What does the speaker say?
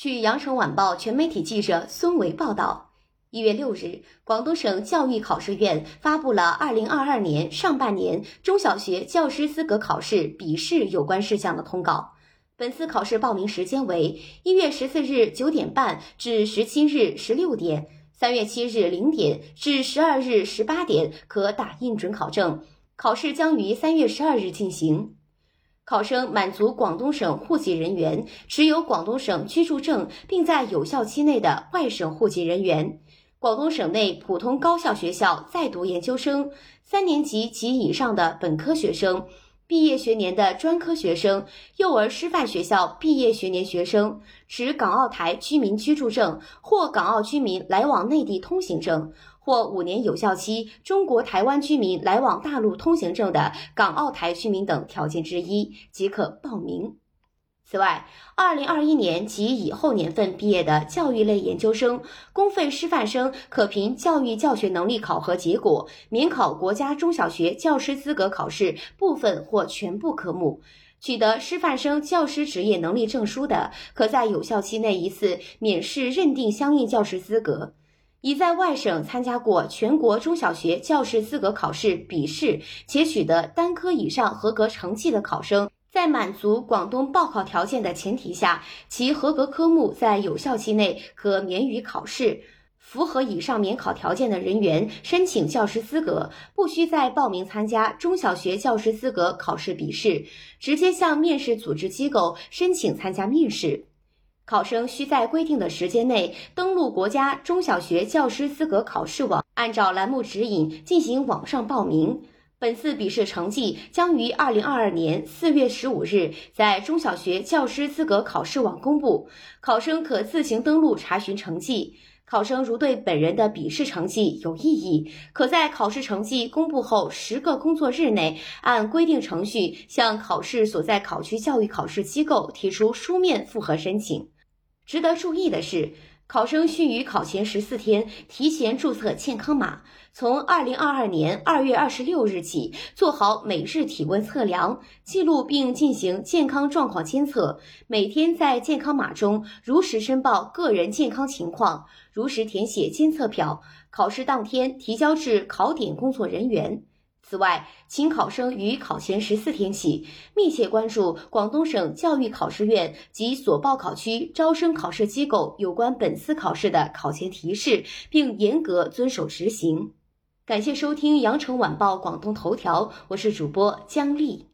据《羊城晚报》全媒体记者孙维报道，一月六日，广东省教育考试院发布了二零二二年上半年中小学教师资格考试笔试有关事项的通告。本次考试报名时间为一月十四日九点半至十七日十六点，三月七日零点至十二日十八点可打印准考证。考试将于三月十二日进行。考生满足广东省户籍人员、持有广东省居住证并在有效期内的外省户籍人员、广东省内普通高校学校在读研究生、三年级及以上的本科学生、毕业学年的专科学生、幼儿师范学校毕业学年学生、持港澳台居民居住证或港澳居民来往内地通行证。或五年有效期中国台湾居民来往大陆通行证的港澳台居民等条件之一即可报名。此外，二零二一年及以后年份毕业的教育类研究生、公费师范生可凭教育教学能力考核结果免考国家中小学教师资格考试部分或全部科目。取得师范生教师职业能力证书的，可在有效期内一次免试认定相应教师资格。已在外省参加过全国中小学教师资格考试笔试且取得单科以上合格成绩的考生，在满足广东报考条件的前提下，其合格科目在有效期内可免予考试。符合以上免考条件的人员申请教师资格，不需再报名参加中小学教师资格考试笔试，直接向面试组织机构申请参加面试。考生需在规定的时间内登录国家中小学教师资格考试网，按照栏目指引进行网上报名。本次笔试成绩将于二零二二年四月十五日在中小学教师资格考试网公布，考生可自行登录查询成绩。考生如对本人的笔试成绩有异议，可在考试成绩公布后十个工作日内，按规定程序向考试所在考区教育考试机构提出书面复核申请。值得注意的是，考生需于考前十四天提前注册健康码，从二零二二年二月二十六日起做好每日体温测量记录，并进行健康状况监测。每天在健康码中如实申报个人健康情况，如实填写监测表，考试当天提交至考点工作人员。此外，请考生于考前十四天起，密切关注广东省教育考试院及所报考区招生考试机构有关本次考试的考前提示，并严格遵守执行。感谢收听羊城晚报广东头条，我是主播姜丽。